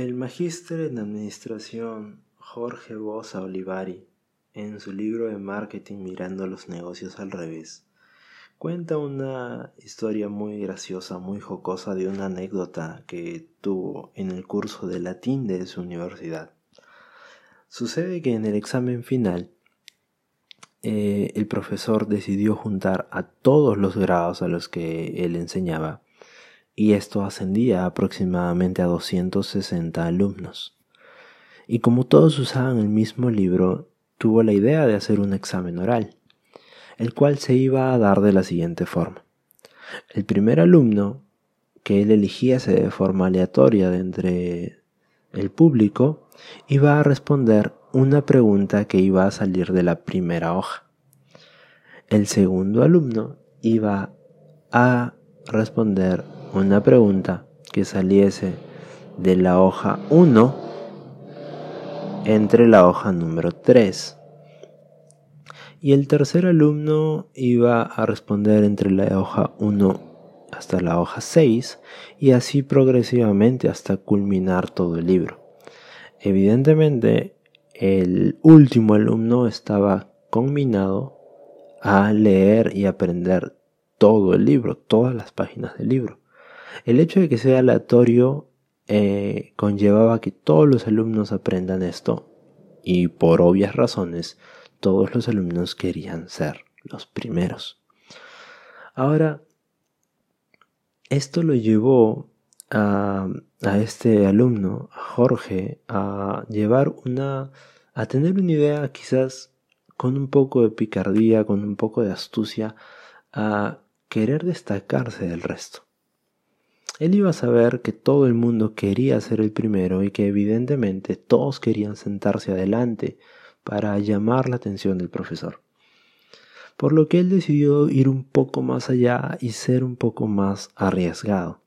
El magíster en administración Jorge Bosa Olivari, en su libro de marketing Mirando los negocios al revés, cuenta una historia muy graciosa, muy jocosa de una anécdota que tuvo en el curso de latín de su universidad. Sucede que en el examen final eh, el profesor decidió juntar a todos los grados a los que él enseñaba y esto ascendía aproximadamente a 260 alumnos. Y como todos usaban el mismo libro, tuvo la idea de hacer un examen oral, el cual se iba a dar de la siguiente forma. El primer alumno que él eligiese de forma aleatoria de entre el público iba a responder una pregunta que iba a salir de la primera hoja. El segundo alumno iba a responder una pregunta que saliese de la hoja 1 entre la hoja número 3. Y el tercer alumno iba a responder entre la hoja 1 hasta la hoja 6 y así progresivamente hasta culminar todo el libro. Evidentemente, el último alumno estaba combinado a leer y aprender todo el libro, todas las páginas del libro. El hecho de que sea aleatorio eh, conllevaba que todos los alumnos aprendan esto y por obvias razones todos los alumnos querían ser los primeros. Ahora, esto lo llevó a, a, este alumno, a Jorge, a llevar una, a tener una idea quizás con un poco de picardía, con un poco de astucia, a querer destacarse del resto. Él iba a saber que todo el mundo quería ser el primero y que evidentemente todos querían sentarse adelante para llamar la atención del profesor. Por lo que él decidió ir un poco más allá y ser un poco más arriesgado.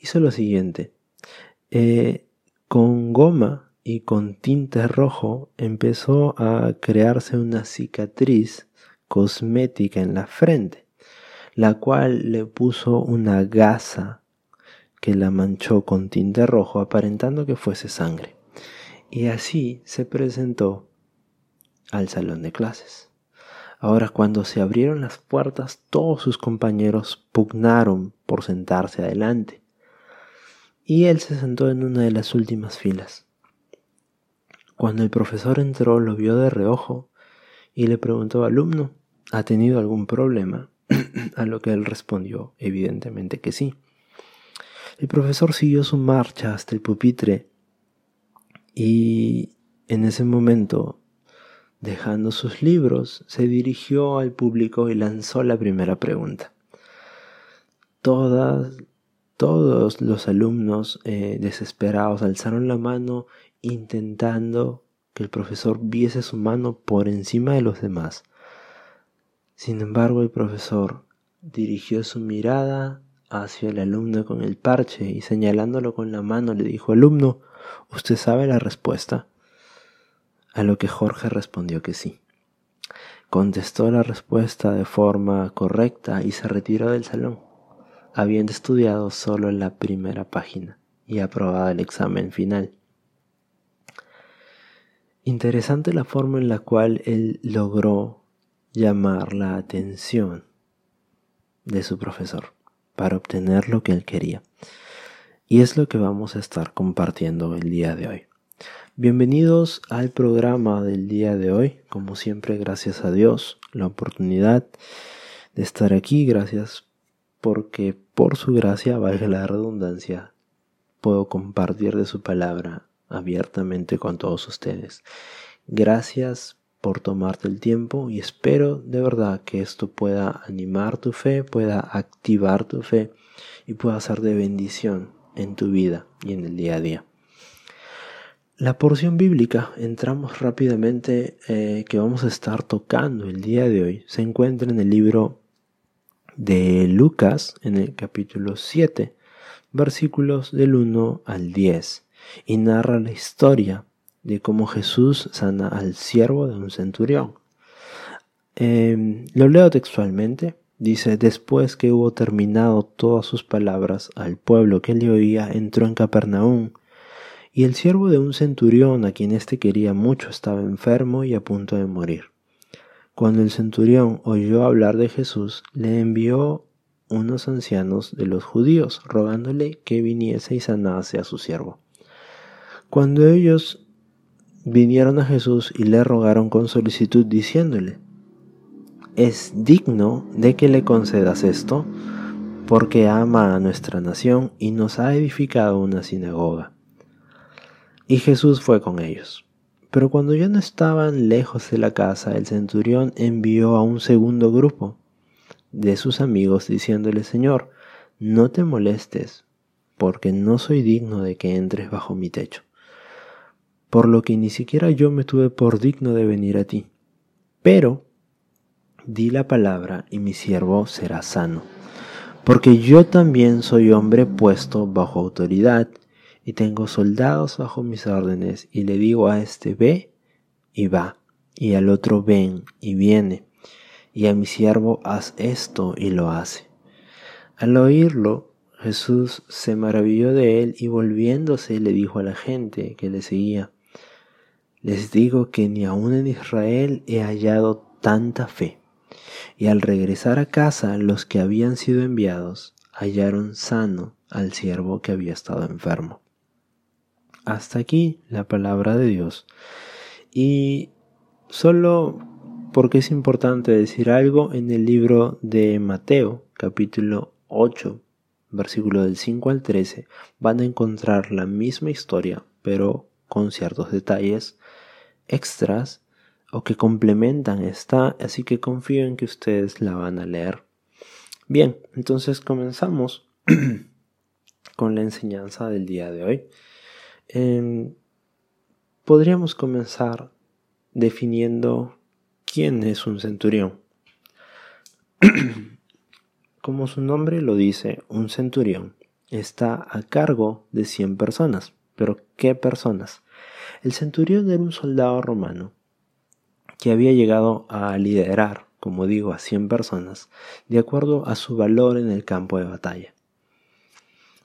Hizo lo siguiente. Eh, con goma y con tinte rojo empezó a crearse una cicatriz cosmética en la frente la cual le puso una gasa que la manchó con tinte rojo aparentando que fuese sangre. Y así se presentó al salón de clases. Ahora cuando se abrieron las puertas todos sus compañeros pugnaron por sentarse adelante. Y él se sentó en una de las últimas filas. Cuando el profesor entró lo vio de reojo y le preguntó, alumno, ¿ha tenido algún problema? a lo que él respondió evidentemente que sí. El profesor siguió su marcha hasta el pupitre y en ese momento, dejando sus libros, se dirigió al público y lanzó la primera pregunta. Todas, todos los alumnos eh, desesperados alzaron la mano intentando que el profesor viese su mano por encima de los demás. Sin embargo, el profesor dirigió su mirada hacia el alumno con el parche y señalándolo con la mano le dijo, alumno, ¿usted sabe la respuesta? A lo que Jorge respondió que sí. Contestó la respuesta de forma correcta y se retiró del salón, habiendo estudiado solo la primera página y aprobado el examen final. Interesante la forma en la cual él logró llamar la atención de su profesor para obtener lo que él quería. Y es lo que vamos a estar compartiendo el día de hoy. Bienvenidos al programa del día de hoy. Como siempre, gracias a Dios la oportunidad de estar aquí. Gracias porque por su gracia, valga la redundancia, puedo compartir de su palabra abiertamente con todos ustedes. Gracias por tomarte el tiempo y espero de verdad que esto pueda animar tu fe, pueda activar tu fe y pueda ser de bendición en tu vida y en el día a día. La porción bíblica, entramos rápidamente, eh, que vamos a estar tocando el día de hoy, se encuentra en el libro de Lucas, en el capítulo 7, versículos del 1 al 10, y narra la historia de cómo Jesús sana al siervo de un centurión. Em, lo leo textualmente Dice, después que hubo terminado todas sus palabras al pueblo que le oía, entró en Capernaum, y el siervo de un centurión a quien éste quería mucho estaba enfermo y a punto de morir. Cuando el centurión oyó hablar de Jesús, le envió unos ancianos de los judíos, rogándole que viniese y sanase a su siervo. Cuando ellos vinieron a Jesús y le rogaron con solicitud, diciéndole, es digno de que le concedas esto, porque ama a nuestra nación y nos ha edificado una sinagoga. Y Jesús fue con ellos. Pero cuando ya no estaban lejos de la casa, el centurión envió a un segundo grupo de sus amigos diciéndole, Señor, no te molestes, porque no soy digno de que entres bajo mi techo, por lo que ni siquiera yo me tuve por digno de venir a ti. Pero di la palabra y mi siervo será sano. Porque yo también soy hombre puesto bajo autoridad y tengo soldados bajo mis órdenes y le digo a este ve y va y al otro ven y viene y a mi siervo haz esto y lo hace. Al oírlo, Jesús se maravilló de él y volviéndose le dijo a la gente que le seguía, les digo que ni aun en Israel he hallado tanta fe. Y al regresar a casa los que habían sido enviados hallaron sano al siervo que había estado enfermo. Hasta aquí la palabra de Dios. Y solo porque es importante decir algo, en el libro de Mateo, capítulo 8, versículo del 5 al 13, van a encontrar la misma historia, pero con ciertos detalles extras o que complementan esta, así que confío en que ustedes la van a leer. Bien, entonces comenzamos con la enseñanza del día de hoy. Em, podríamos comenzar definiendo quién es un centurión. Como su nombre lo dice, un centurión está a cargo de 100 personas. Pero ¿qué personas? El centurión era un soldado romano que había llegado a liderar, como digo, a 100 personas, de acuerdo a su valor en el campo de batalla.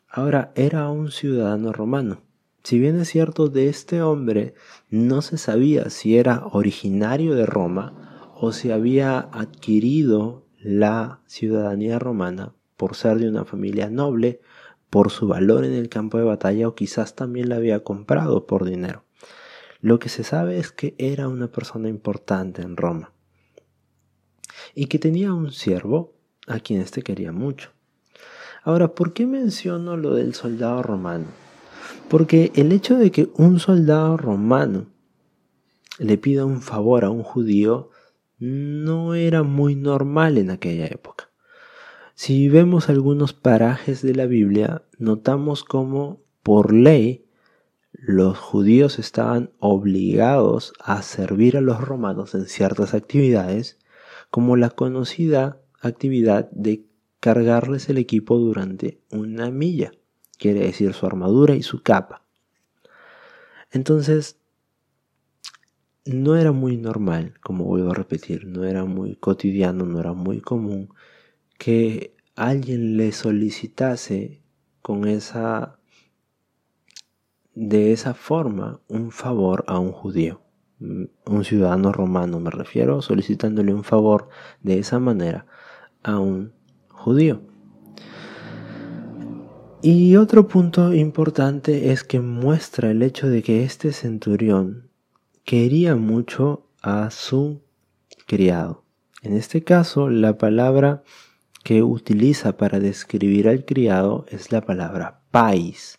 Ahora era un ciudadano romano. Si bien es cierto, de este hombre no se sabía si era originario de Roma o si había adquirido la ciudadanía romana por ser de una familia noble, por su valor en el campo de batalla o quizás también la había comprado por dinero. Lo que se sabe es que era una persona importante en Roma y que tenía un siervo a quien éste quería mucho. Ahora, ¿por qué menciono lo del soldado romano? Porque el hecho de que un soldado romano le pida un favor a un judío no era muy normal en aquella época. Si vemos algunos parajes de la Biblia, notamos cómo por ley los judíos estaban obligados a servir a los romanos en ciertas actividades, como la conocida actividad de cargarles el equipo durante una milla, quiere decir su armadura y su capa. Entonces, no era muy normal, como vuelvo a repetir, no era muy cotidiano, no era muy común que alguien le solicitase con esa de esa forma un favor a un judío, mm, un ciudadano romano me refiero, solicitándole un favor de esa manera a un judío. Y otro punto importante es que muestra el hecho de que este centurión quería mucho a su criado. En este caso, la palabra que utiliza para describir al criado es la palabra pais,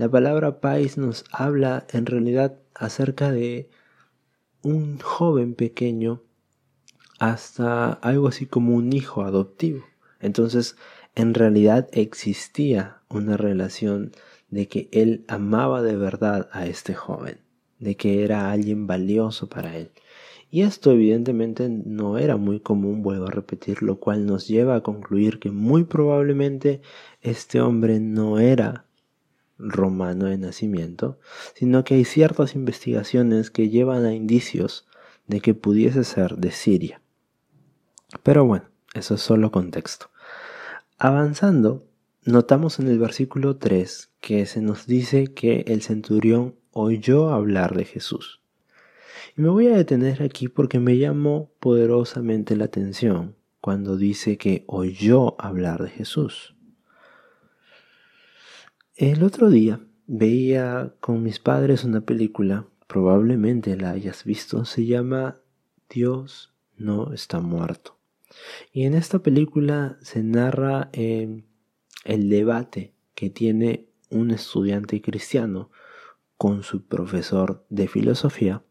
la palabra país nos habla en realidad acerca de un joven pequeño hasta algo así como un hijo adoptivo. Entonces, en realidad existía una relación de que él amaba de verdad a este joven, de que era alguien valioso para él. Y esto evidentemente no era muy común, vuelvo a repetir, lo cual nos lleva a concluir que muy probablemente este hombre no era romano de nacimiento, sino que hay ciertas investigaciones que llevan a indicios de que pudiese ser de Siria. Pero bueno, Eso es solo contexto. Avanzando, notamos en el versículo 3 que se nos dice que el centurión oyó hablar de Jesús. Y me voy a detener aquí porque me llamó poderosamente la atención cuando dice que oyó hablar de Jesús. El otro día veía con mis padres una película, probablemente la hayas visto, se llama Dios no está muerto. Y en esta película se narra eh, el debate que tiene un estudiante cristiano con su profesor de filosofía,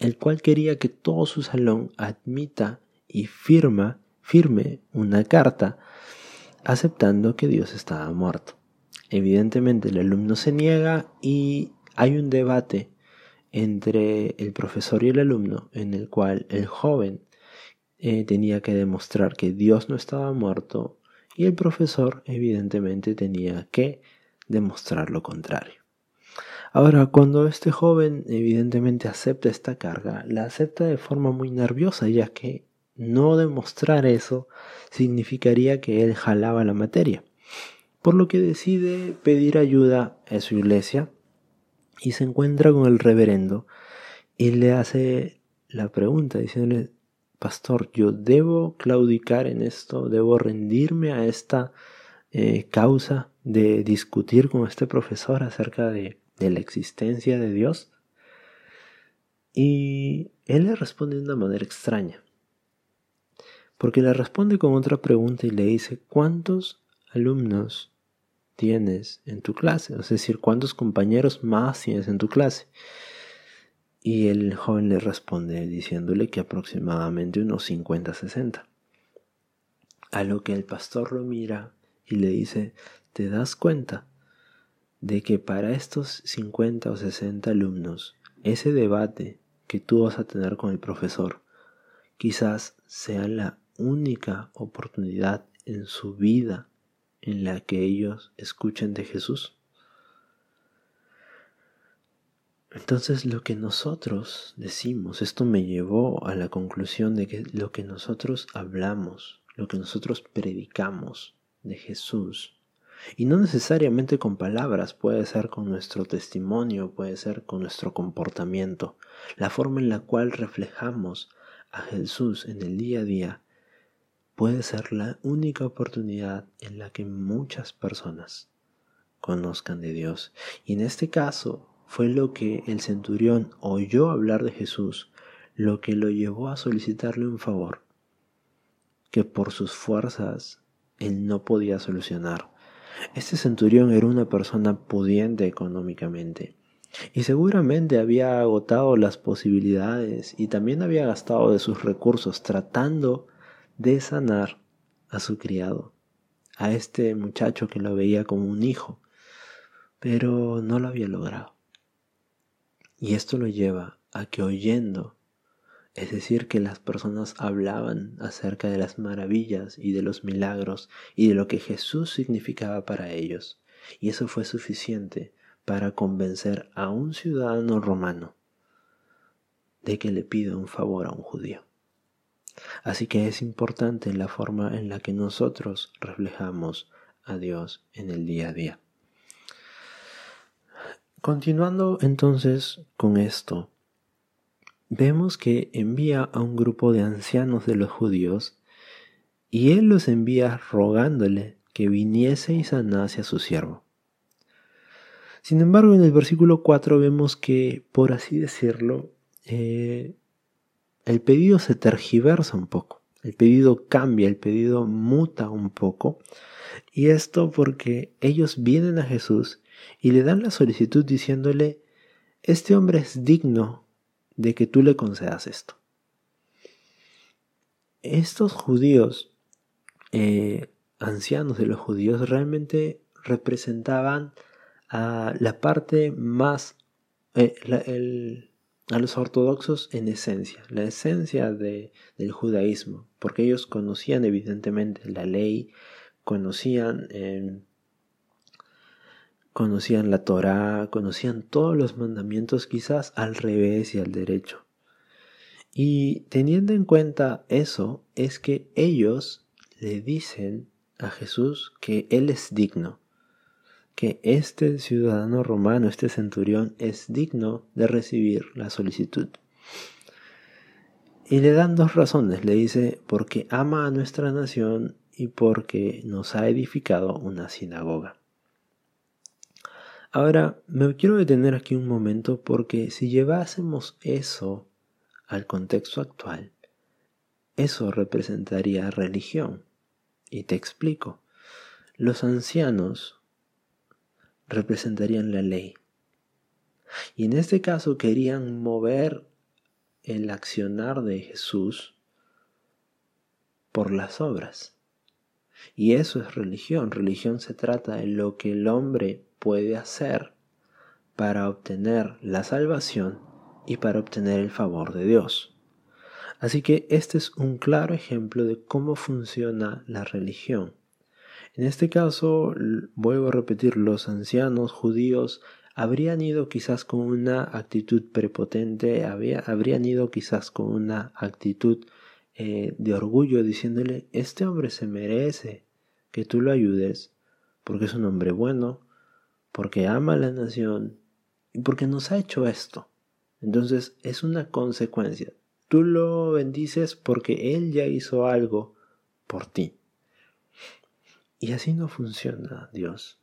el cual quería que todo su salón admita y firma, firme una carta aceptando que Dios estaba muerto. Evidentemente el alumno se niega y hay un debate entre el profesor y el alumno en el cual el joven eh, tenía que demostrar que Dios no estaba muerto y el profesor evidentemente tenía que demostrar lo contrario. Ahora, cuando este joven evidentemente acepta esta carga, la acepta de forma muy nerviosa, ya que no demostrar eso significaría que él jalaba la materia. Por lo que decide pedir ayuda a su iglesia y se encuentra con el reverendo y le hace la pregunta diciéndole, pastor, yo debo claudicar en esto, debo rendirme a esta eh, causa de discutir con este profesor acerca de, de la existencia de Dios. Y él le responde de una manera extraña, porque le responde con otra pregunta y le dice, ¿cuántos alumnos tienes en tu clase? Es decir, ¿cuántos compañeros más tienes en tu clase? Y el joven le responde diciéndole que aproximadamente unos 50, 60. A lo que el pastor lo mira y le dice, ¿te das cuenta de que para estos 50 o 60 alumnos, ese debate que tú vas a tener con el profesor quizás sea la única oportunidad en su vida en la que ellos escuchen de Jesús? Entonces lo que nosotros decimos, esto me llevó a la conclusión de que lo que nosotros hablamos, lo que nosotros predicamos de Jesús, y no necesariamente con palabras, puede ser con nuestro testimonio, puede ser con nuestro comportamiento, la forma en la cual reflejamos a Jesús en el día a día, puede ser la única oportunidad en la que muchas personas conozcan de Dios. Y en este caso, fue lo que el centurión oyó hablar de Jesús, lo que lo llevó a solicitarle un favor que por sus fuerzas él no podía solucionar. Este centurión era una persona pudiente económicamente y seguramente había agotado las posibilidades y también había gastado de sus recursos tratando de sanar a su criado, a este muchacho que lo veía como un hijo, pero no lo había logrado. Y esto lo lleva a que oyendo, es decir, que las personas hablaban acerca de las maravillas y de los milagros y de lo que Jesús significaba para ellos. Y eso fue suficiente para convencer a un ciudadano romano de que le pida un favor a un judío. Así que es importante la forma en la que nosotros reflejamos a Dios en el día a día. Continuando entonces con esto, vemos que envía a un grupo de ancianos de los judíos y él los envía rogándole que viniese y sanase a su siervo. Sin embargo, en el versículo 4 vemos que, por así decirlo, eh, el pedido se tergiversa un poco, el pedido cambia, el pedido muta un poco, y esto porque ellos vienen a Jesús y le dan la solicitud diciéndole, este hombre es digno de que tú le concedas esto. Estos judíos, eh, ancianos de los judíos, realmente representaban a la parte más, eh, a los ortodoxos en esencia, la esencia del judaísmo, porque ellos conocían evidentemente la ley, conocían eh, conocían la Torá, conocían todos los mandamientos quizás al revés y al derecho. Y teniendo en cuenta eso, es que ellos le dicen a Jesús que Él es digno, que este ciudadano romano, este centurión, es digno de recibir la solicitud. Y le dan dos razones. Le dice, porque ama a nuestra nación y porque nos ha edificado una sinagoga. Ahora, me quiero detener aquí un momento porque si llevásemos eso al contexto actual, eso representaría religión. Y te explico. Los ancianos representarían la ley. Y en este caso querían mover el accionar de Jesús por las obras. Y eso es religión. Religión se trata de lo que el hombre puede hacer para obtener la salvación y para obtener el favor de Dios. Así que este es un claro ejemplo de cómo funciona la religión. En este caso, vuelvo a repetir, los ancianos judíos habrían ido quizás con una actitud prepotente, habrían ido quizás con una actitud eh, de orgullo diciéndole, este hombre se merece que tú lo ayudes porque es un hombre bueno, porque ama a la nación y porque nos ha hecho esto. Entonces es una consecuencia. Tú lo bendices porque Él ya hizo algo por ti. Y así no funciona Dios.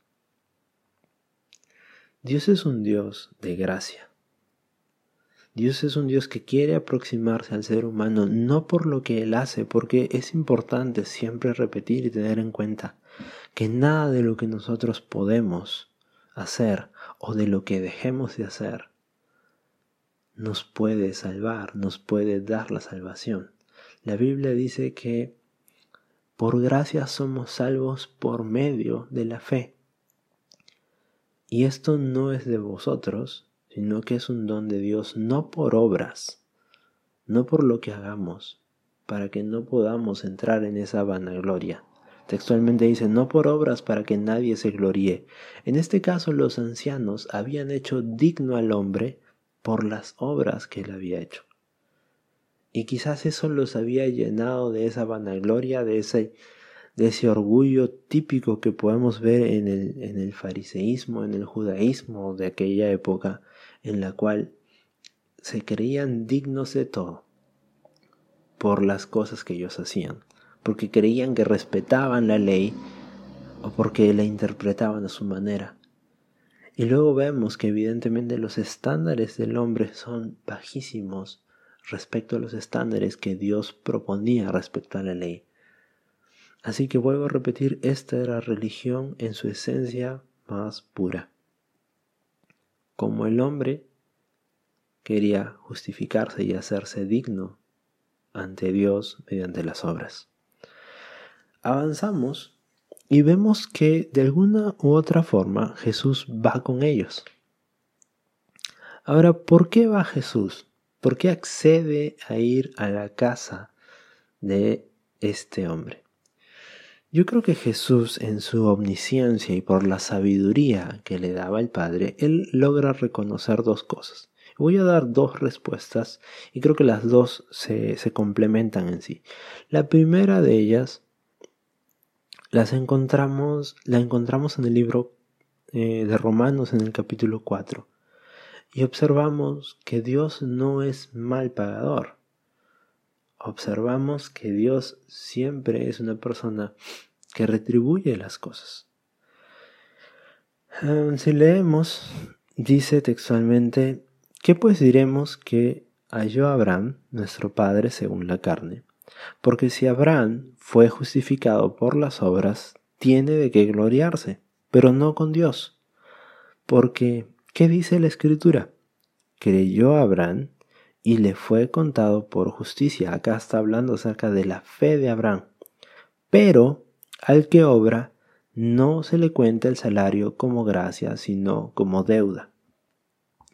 Dios es un Dios de gracia. Dios es un Dios que quiere aproximarse al ser humano no por lo que Él hace, porque es importante siempre repetir y tener en cuenta que nada de lo que nosotros podemos hacer o de lo que dejemos de hacer nos puede salvar, nos puede dar la salvación. La Biblia dice que por gracia somos salvos por medio de la fe. Y esto no es de vosotros, sino que es un don de Dios, no por obras, no por lo que hagamos, para que no podamos entrar en esa vanagloria. Textualmente dice, no por obras para que nadie se gloríe. En este caso los ancianos habían hecho digno al hombre por las obras que él había hecho. Y quizás eso los había llenado de esa vanagloria, de ese, de ese orgullo típico que podemos ver en el, en el fariseísmo, en el judaísmo de aquella época, en la cual se creían dignos de todo por las cosas que ellos hacían, porque creían que respetaban la ley o porque la interpretaban a su manera. Y luego vemos que evidentemente los estándares del hombre son bajísimos respecto a los estándares que Dios proponía respecto a la ley. Así que vuelvo a repetir, esta era religión en su esencia más pura. Como el hombre quería justificarse y hacerse digno ante Dios mediante las obras. Avanzamos y vemos que de alguna u otra forma Jesús va con ellos. Ahora, ¿por qué va Jesús? ¿Por qué accede a ir a la casa de este hombre? Yo creo que Jesús en su omnisciencia y por la sabiduría que le daba el Padre, él logra reconocer dos cosas. Voy a dar dos respuestas y creo que las dos se, complementan en sí. La primera de ellas las encontramos, la encontramos en el libro eh, de Romanos en el capítulo 4 y observamos que Dios no es mal pagador. Observamos que Dios siempre es una persona que retribuye las cosas. Ah, si leemos, dice textualmente, ¿qué pues diremos que halló Abraham, nuestro padre según la carne? Porque si Abraham fue justificado por las obras, tiene de qué gloriarse, pero no con Dios. Porque, ¿qué dice la Escritura? Creyó Abraham y le fue contado por justicia. Acá está hablando acerca de la fe de Abraham. Pero al que obra, no se le cuenta el salario como gracia, sino como deuda.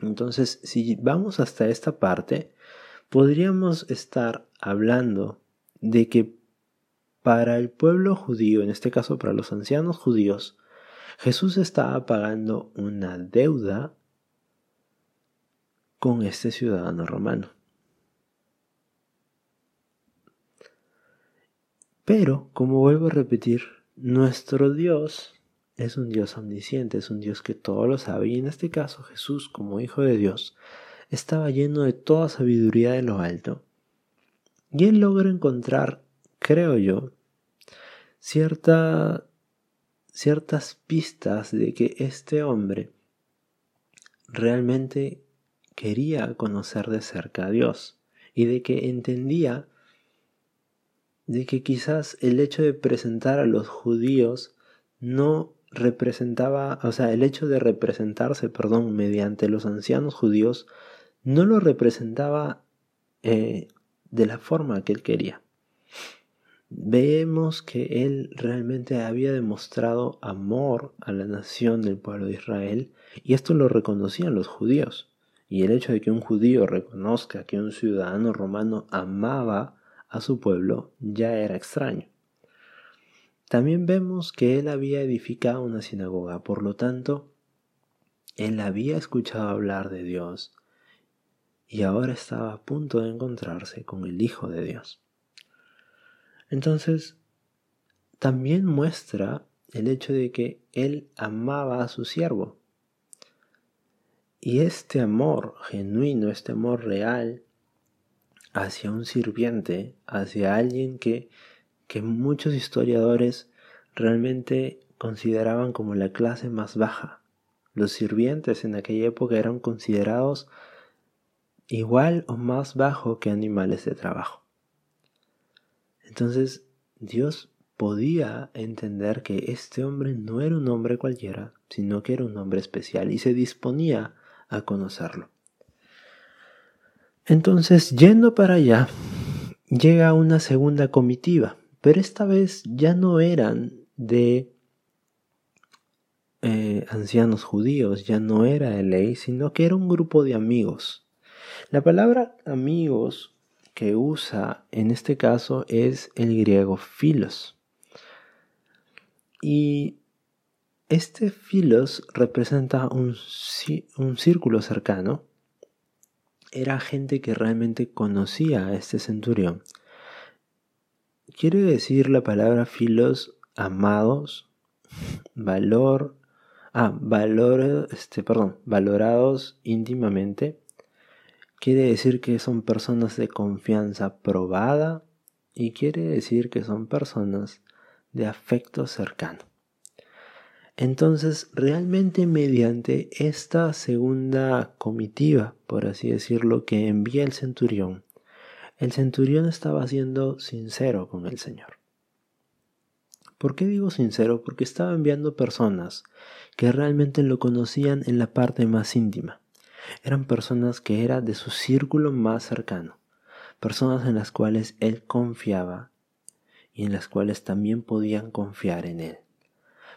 Entonces, si vamos hasta esta parte, podríamos estar hablando de que para el pueblo judío, en este caso para los ancianos judíos, Jesús estaba pagando una deuda con este ciudadano romano. Pero, como vuelvo a repetir, nuestro Dios es un Dios omnisciente, es un Dios que todo lo sabe. Y en este caso Jesús, como Hijo de Dios, estaba lleno de toda sabiduría de lo alto. Y él logra encontrar, creo yo, cierta ciertas pistas de que este hombre realmente quería conocer de cerca a Dios y de que entendía de que quizás el hecho de presentar a los judíos no representaba, o sea, el hecho de representarse, perdón, mediante los ancianos judíos, no lo representaba eh, de la forma que él quería. Vemos que él realmente había demostrado amor a la nación del pueblo de Israel y esto lo reconocían los judíos. Y el hecho de que un judío reconozca que un ciudadano romano amaba a su pueblo ya era extraño. También vemos que él había edificado una sinagoga, por lo tanto, él había escuchado hablar de Dios y ahora estaba a punto de encontrarse con el Hijo de Dios. Entonces, también muestra el hecho de que él amaba a su siervo. Y este amor genuino, este amor real hacia un sirviente, hacia alguien que que muchos historiadores realmente consideraban como la clase más baja. Los sirvientes en aquella época eran considerados igual o más bajo que animales de trabajo. Entonces Dios podía entender que este hombre no era un hombre cualquiera, sino que era un hombre especial y se disponía a conocerlo. Entonces, yendo para allá, llega una segunda comitiva pero esta vez ya no eran de eh, ancianos judíos, ya no era de ley, sino que era un grupo de amigos. La palabra amigos que usa en este caso es el griego filos. Y este filos representa un, un círculo cercano. Era gente que realmente conocía a este centurión quiere decir la palabra filos amados, valor, ah, valor, este, perdón, valorados íntimamente. Quiere decir que son personas de confianza probada y quiere decir que son personas de afecto cercano. Entonces, realmente mediante esta segunda comitiva, por así decirlo, que envía el centurión, el centurión estaba siendo sincero con el Señor. ¿Por qué digo sincero? Porque estaba enviando personas que realmente lo conocían en la parte más íntima. Eran personas que eran de su círculo más cercano, personas en las cuales él confiaba y en las cuales también podían confiar en él.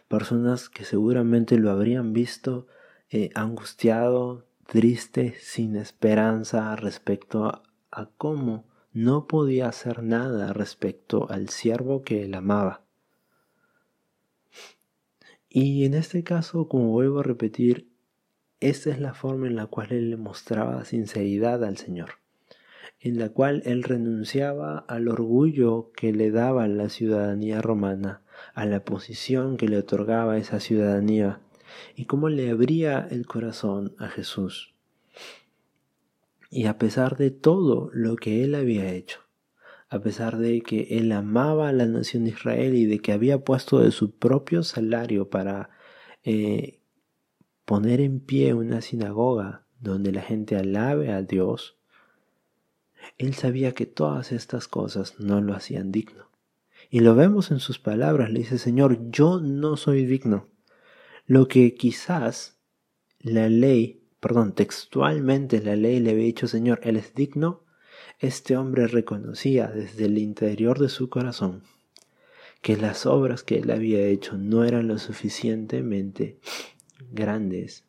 Personas que seguramente lo habrían visto eh, angustiado, triste, sin esperanza respecto a, a cómo no podía hacer nada respecto al siervo que él amaba. Y en este caso, como vuelvo a repetir, esta es la forma en la cual él le mostraba sinceridad al Señor, en la cual él renunciaba al orgullo que le daba la ciudadanía romana, a la posición que le otorgaba esa ciudadanía, y cómo le abría el corazón a Jesús. Y a pesar de todo lo que él había hecho, a pesar de que él amaba a la nación de Israel y de que había puesto de su propio salario para eh, poner en pie una sinagoga donde la gente alabe a Dios, él sabía que todas estas cosas no lo hacían digno. Y lo vemos en sus palabras, le dice, Señor, yo no soy digno. Lo que quizás la ley perdón, textualmente la ley le había dicho, Señor, Él es digno, este hombre reconocía desde el interior de su corazón que las obras que él había hecho no eran lo suficientemente grandes.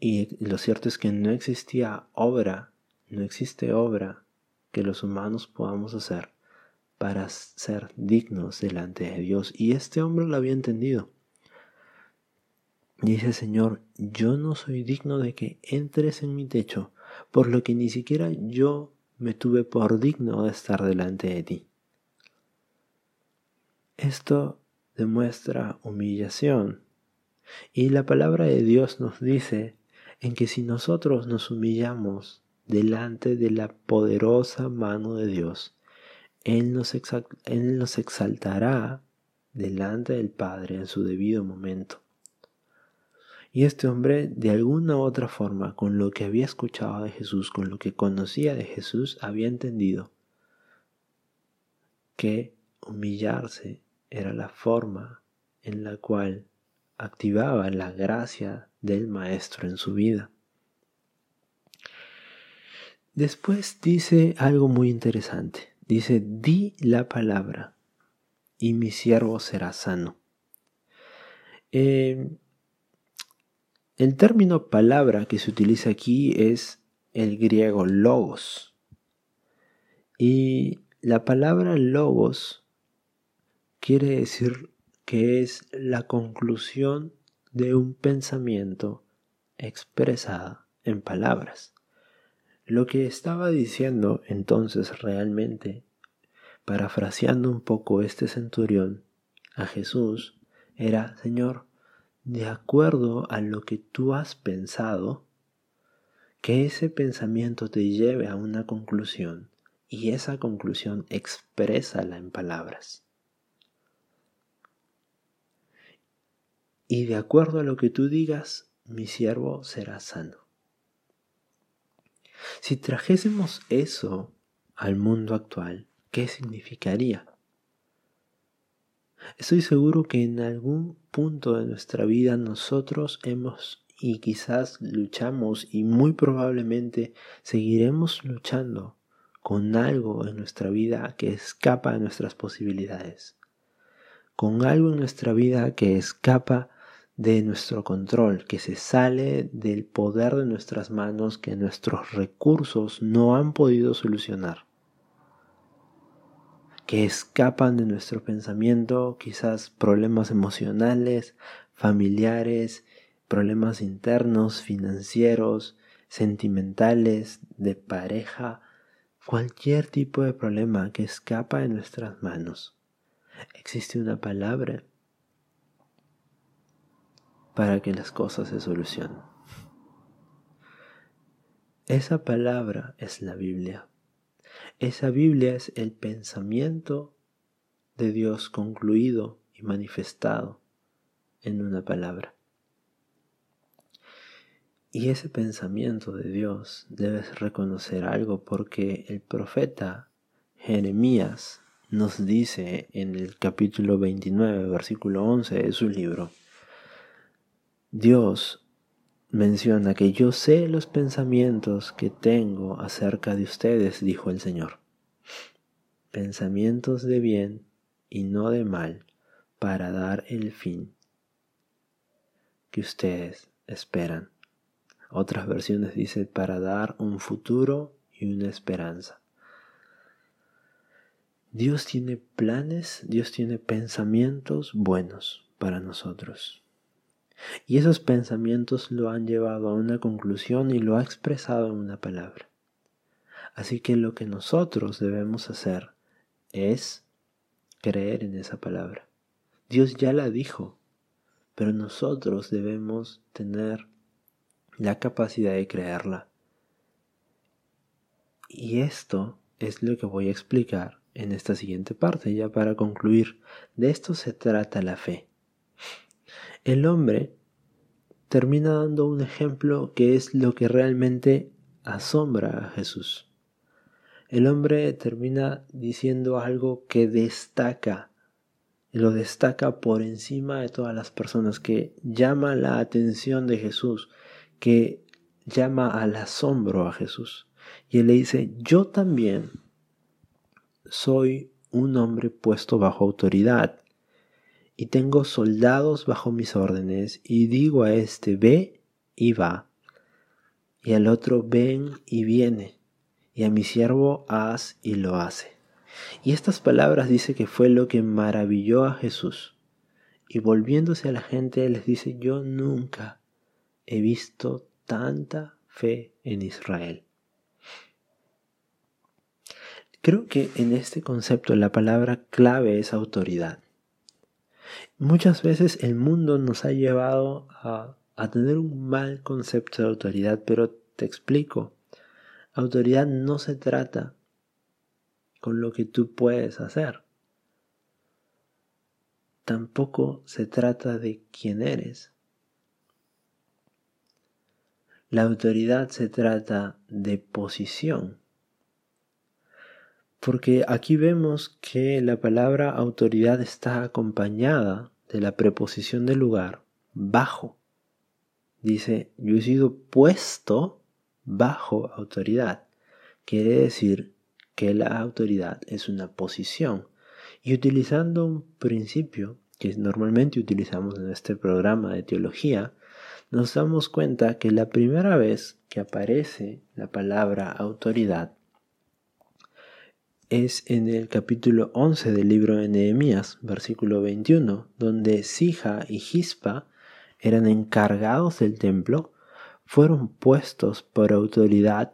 Y lo cierto es que no existía obra, no existe obra que los humanos podamos hacer para ser dignos delante de Dios. Y este hombre lo había entendido. Dice Señor, yo no soy digno de que entres en mi techo, por lo que ni siquiera yo me tuve por digno de estar delante de ti. Esto demuestra humillación. Y la palabra de Dios nos dice en que si nosotros nos humillamos delante de la poderosa mano de Dios, Él nos, Él nos exaltará delante del Padre en su debido momento. Y este hombre, de alguna otra forma, con lo que había escuchado de Jesús, con lo que conocía de Jesús, había entendido que humillarse era la forma en la cual activaba la gracia del Maestro en su vida. Después dice algo muy interesante. Dice, di la palabra y mi siervo será sano. Eh, el término palabra que se utiliza aquí es el griego logos. Y la palabra logos quiere decir que es la conclusión de un pensamiento expresada en palabras. Lo que estaba diciendo entonces realmente, parafraseando un poco este centurión a Jesús, era, Señor, de acuerdo a lo que tú has pensado, que ese pensamiento te lleve a una conclusión y esa conclusión exprésala en palabras. Y de acuerdo a lo que tú digas, mi siervo será sano. Si trajésemos eso al mundo actual, ¿qué significaría? Estoy seguro que en algún punto de nuestra vida nosotros hemos y quizás luchamos y muy probablemente seguiremos luchando con algo en nuestra vida que escapa de nuestras posibilidades, con algo en nuestra vida que escapa de nuestro control, que se sale del poder de nuestras manos que nuestros recursos no han podido solucionar que escapan de nuestro pensamiento, quizás problemas emocionales, familiares, problemas internos, financieros, sentimentales, de pareja, cualquier tipo de problema que escapa de nuestras manos. Existe una palabra para que las cosas se solucionen. Esa palabra es la Biblia. Esa Biblia es el pensamiento de Dios concluido y manifestado en una palabra. Y ese pensamiento de Dios debes reconocer algo porque el profeta Jeremías nos dice en el capítulo 29, versículo 11 de su libro, Dios menciona que yo sé los pensamientos que tengo acerca de ustedes, dijo el Señor. Pensamientos de bien y no de mal, para dar el fin que ustedes esperan. Otras versiones dicen para dar un futuro y una esperanza. Dios tiene planes, Dios tiene pensamientos buenos para nosotros. Y esos pensamientos lo han llevado a una conclusión y lo ha expresado en una palabra. Así que lo que nosotros debemos hacer es creer en esa palabra. Dios ya la dijo, pero nosotros debemos tener la capacidad de creerla. Y esto es lo que voy a explicar en esta siguiente parte, ya para concluir. De esto se trata la fe. El hombre termina dando un ejemplo que es lo que realmente asombra a Jesús. El hombre termina diciendo algo que destaca, lo destaca por encima de todas las personas, que llama la atención de Jesús, que llama al asombro a Jesús. Y él le dice, yo también soy un hombre puesto bajo autoridad y tengo soldados bajo mis órdenes, y digo a este, ve y va, y al otro, ven y viene, y a mi siervo, haz y lo hace. Y estas palabras dice que fue lo que maravilló a Jesús. Y volviéndose a la gente les dice, yo nunca he visto tanta fe en Israel. Creo que en este concepto la palabra clave es autoridad. Muchas veces el mundo nos ha llevado a, tener un mal concepto de autoridad, pero te explico. Autoridad no se trata con lo que tú puedes hacer. Tampoco se trata de quién eres. La autoridad se trata de posición. Porque aquí vemos que la palabra autoridad está acompañada de la preposición de lugar bajo. Dice, yo he sido puesto bajo autoridad. Quiere decir que la autoridad es una posición. Y utilizando un principio que normalmente utilizamos en este programa de teología, nos damos cuenta que la primera vez que aparece la palabra autoridad es en el capítulo 11 del libro de Nehemías, versículo 21, donde Sija y Gispa eran encargados del templo, fueron puestos por autoridad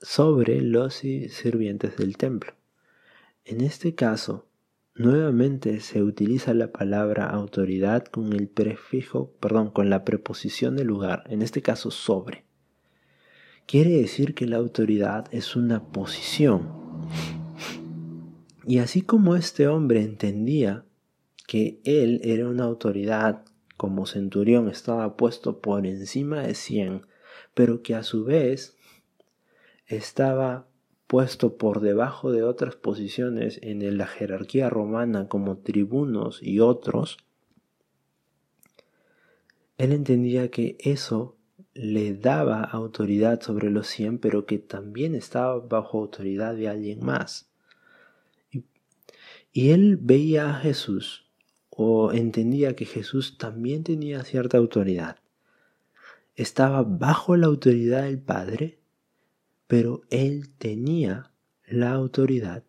sobre los sirvientes del templo. En este caso, nuevamente se utiliza la palabra autoridad con el prefijo, perdón, con la preposición de lugar, en este caso sobre. Quiere decir que la autoridad es una posición. Y así como este hombre entendía que él era una autoridad como centurión, estaba puesto por encima de cien, pero que a su vez estaba puesto por debajo de otras posiciones en la jerarquía romana como tribunos y otros, él entendía que eso le daba autoridad sobre los cien, pero que también estaba bajo autoridad de alguien más. Y, y él veía a Jesús o entendía que Jesús también tenía cierta autoridad. Estaba bajo la autoridad del Padre, pero él tenía la autoridad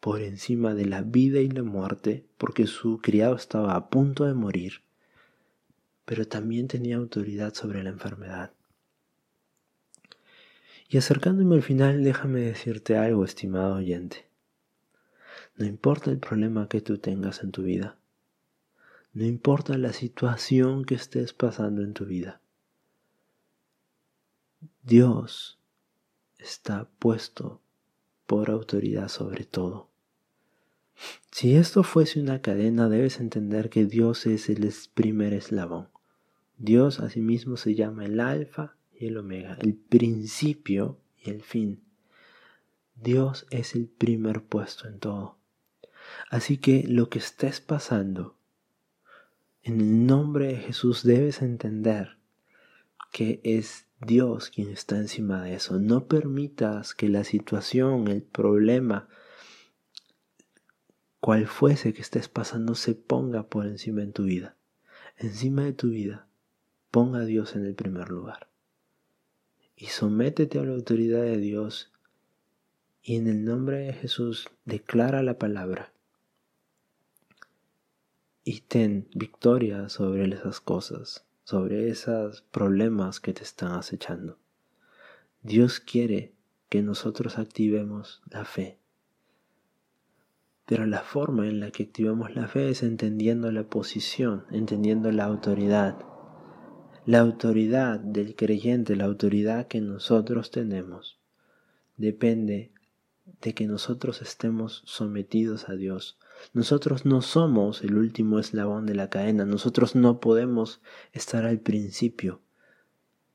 por encima de la vida y la muerte, porque su criado estaba a punto de morir, pero también tenía autoridad sobre la enfermedad. Y acercándome al final, déjame decirte algo, estimado oyente. No importa el problema que tú tengas en tu vida, no importa la situación que estés pasando en tu vida, Dios está puesto por autoridad sobre todo. Si esto fuese una cadena, debes entender que Dios es el primer eslabón. Dios asimismo se llama el alfa y el omega, el principio y el fin. Dios es el primer puesto en todo. Así que lo que estés pasando, en el nombre de Jesús debes entender que es Dios quien está encima de eso. No permitas que la situación, el problema, cual fuese que estés pasando, se ponga por encima en tu vida. Encima de tu vida, ponga a Dios en el primer lugar. Y sométete a la autoridad de Dios y en el nombre de Jesús declara la palabra. Y ten victoria sobre esas cosas sobre esos problemas que te están acechando. Dios quiere que nosotros activemos la fe. Pero la forma en la que activamos la fe es entendiendo la posición, entendiendo la autoridad. La autoridad del creyente, la autoridad que nosotros tenemos, depende de que nosotros estemos sometidos a Dios, nosotros no somos el último eslabón de la cadena, nosotros no podemos estar al principio.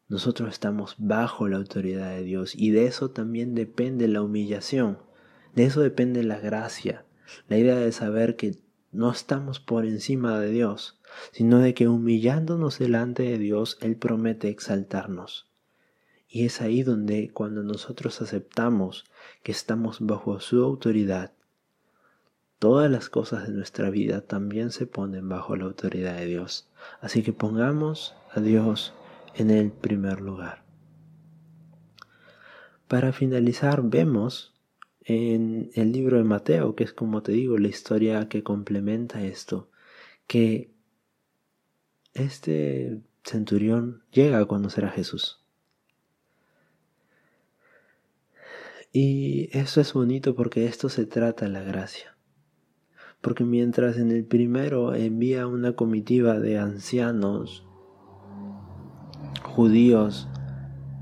Nosotros estamos bajo la autoridad de Dios y de eso también depende la humillación, de eso depende la gracia, la idea de saber que no estamos por encima de Dios, sino de que humillándonos delante de Dios, Él promete exaltarnos. Y es ahí donde cuando nosotros aceptamos que estamos bajo su autoridad, Todas las cosas de nuestra vida también se ponen bajo la autoridad de Dios. Así que pongamos a Dios en el primer lugar. Para finalizar, vemos en el libro de Mateo, que es como te digo, la historia que complementa esto, que este centurión llega a conocer a Jesús. Y eso es bonito porque esto se trata la gracia. Porque mientras en el primero envía una comitiva de ancianos judíos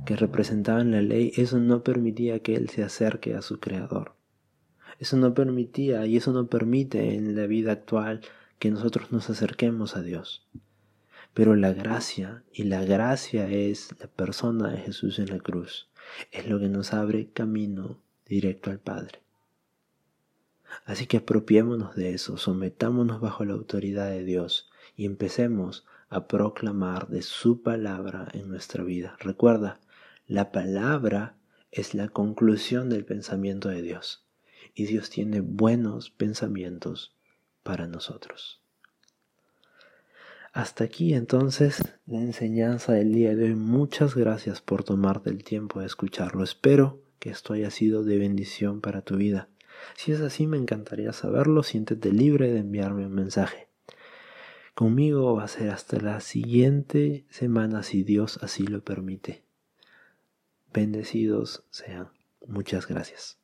que representaban la ley, eso no permitía que él se acerque a su creador. Eso no permitía y eso no permite en la vida actual que nosotros nos acerquemos a Dios. Pero la gracia, y la gracia es la persona de Jesús en la cruz, es lo que nos abre camino directo al Padre. Así que apropiémonos de eso, sometámonos bajo la autoridad de Dios y empecemos a proclamar de su palabra en nuestra vida. Recuerda, la palabra es la conclusión del pensamiento de Dios y Dios tiene buenos pensamientos para nosotros. Hasta aquí entonces la enseñanza del día de hoy. Muchas gracias por tomarte el tiempo de escucharlo. Espero que esto haya sido de bendición para tu vida. Si es así, me encantaría saberlo. Siéntete libre de enviarme un mensaje. Conmigo va a ser hasta la siguiente semana si Dios así lo permite. Bendecidos sean. Muchas gracias.